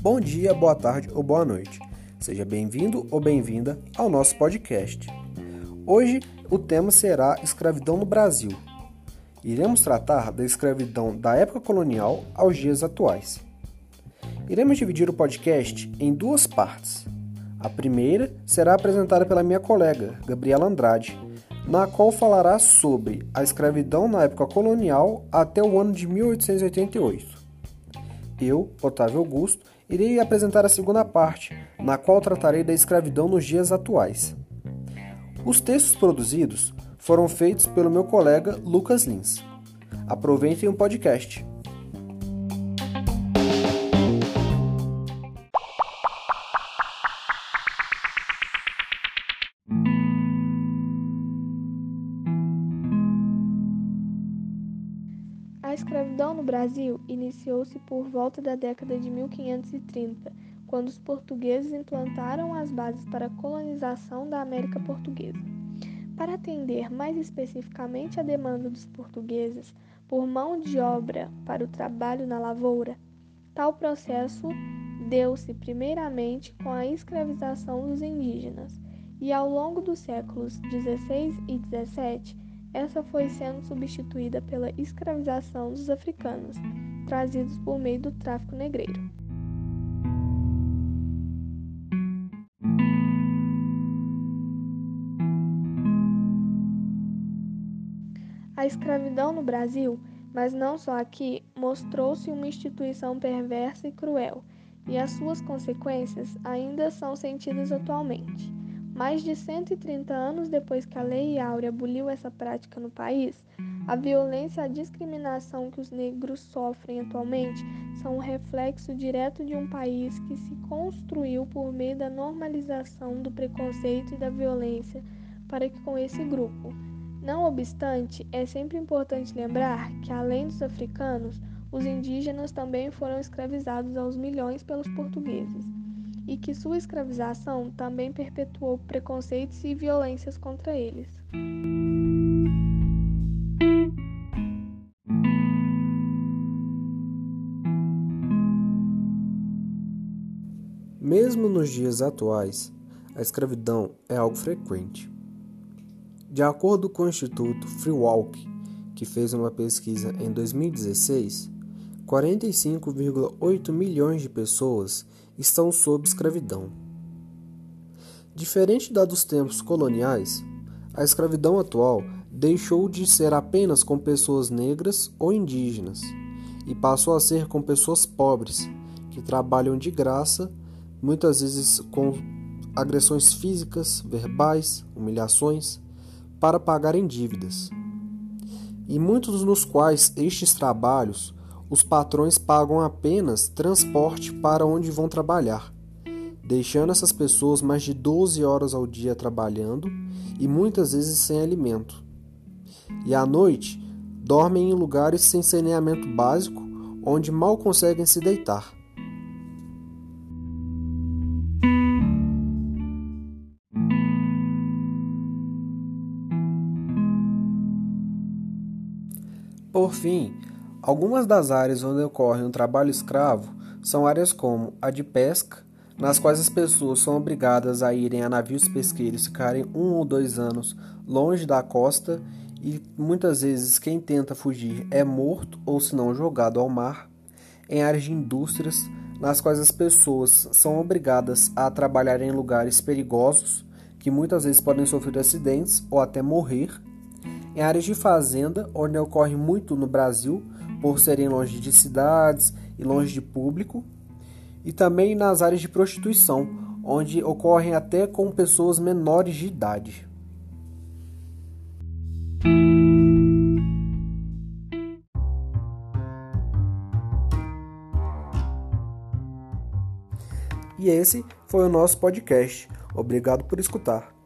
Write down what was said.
Bom dia, boa tarde ou boa noite. Seja bem-vindo ou bem-vinda ao nosso podcast. Hoje o tema será escravidão no Brasil. Iremos tratar da escravidão da época colonial aos dias atuais. Iremos dividir o podcast em duas partes. A primeira será apresentada pela minha colega, Gabriela Andrade, na qual falará sobre a escravidão na época colonial até o ano de 1888. Eu, Otávio Augusto, irei apresentar a segunda parte, na qual tratarei da escravidão nos dias atuais. Os textos produzidos foram feitos pelo meu colega Lucas Lins. Aproveitem o podcast. Escravidão no Brasil iniciou-se por volta da década de 1530, quando os portugueses implantaram as bases para a colonização da América Portuguesa. Para atender mais especificamente a demanda dos portugueses por mão de obra para o trabalho na lavoura, tal processo deu-se primeiramente com a escravização dos indígenas, e ao longo dos séculos XVI e XVII, essa foi sendo substituída pela escravização dos africanos, trazidos por meio do tráfico negreiro. A escravidão no Brasil, mas não só aqui, mostrou-se uma instituição perversa e cruel, e as suas consequências ainda são sentidas atualmente. Mais de 130 anos depois que a Lei Áurea aboliu essa prática no país, a violência e a discriminação que os negros sofrem atualmente são um reflexo direto de um país que se construiu por meio da normalização do preconceito e da violência para que com esse grupo. Não obstante, é sempre importante lembrar que, além dos africanos, os indígenas também foram escravizados aos milhões pelos portugueses e que sua escravização também perpetuou preconceitos e violências contra eles. Mesmo nos dias atuais, a escravidão é algo frequente. De acordo com o Instituto Free Walk, que fez uma pesquisa em 2016, 45,8 milhões de pessoas estão sob escravidão. Diferente da dos tempos coloniais, a escravidão atual deixou de ser apenas com pessoas negras ou indígenas e passou a ser com pessoas pobres que trabalham de graça, muitas vezes com agressões físicas, verbais, humilhações, para pagarem dívidas. E muitos nos quais estes trabalhos os patrões pagam apenas transporte para onde vão trabalhar, deixando essas pessoas mais de 12 horas ao dia trabalhando e muitas vezes sem alimento. E à noite, dormem em lugares sem saneamento básico, onde mal conseguem se deitar. Por fim, Algumas das áreas onde ocorre um trabalho escravo são áreas como a de pesca, nas quais as pessoas são obrigadas a irem a navios pesqueiros ficarem um ou dois anos longe da costa e muitas vezes quem tenta fugir é morto ou se não jogado ao mar. Em áreas de indústrias, nas quais as pessoas são obrigadas a trabalhar em lugares perigosos, que muitas vezes podem sofrer acidentes ou até morrer. Em áreas de fazenda, onde ocorre muito no Brasil, por serem longe de cidades e longe de público, e também nas áreas de prostituição, onde ocorrem até com pessoas menores de idade. E esse foi o nosso podcast. Obrigado por escutar.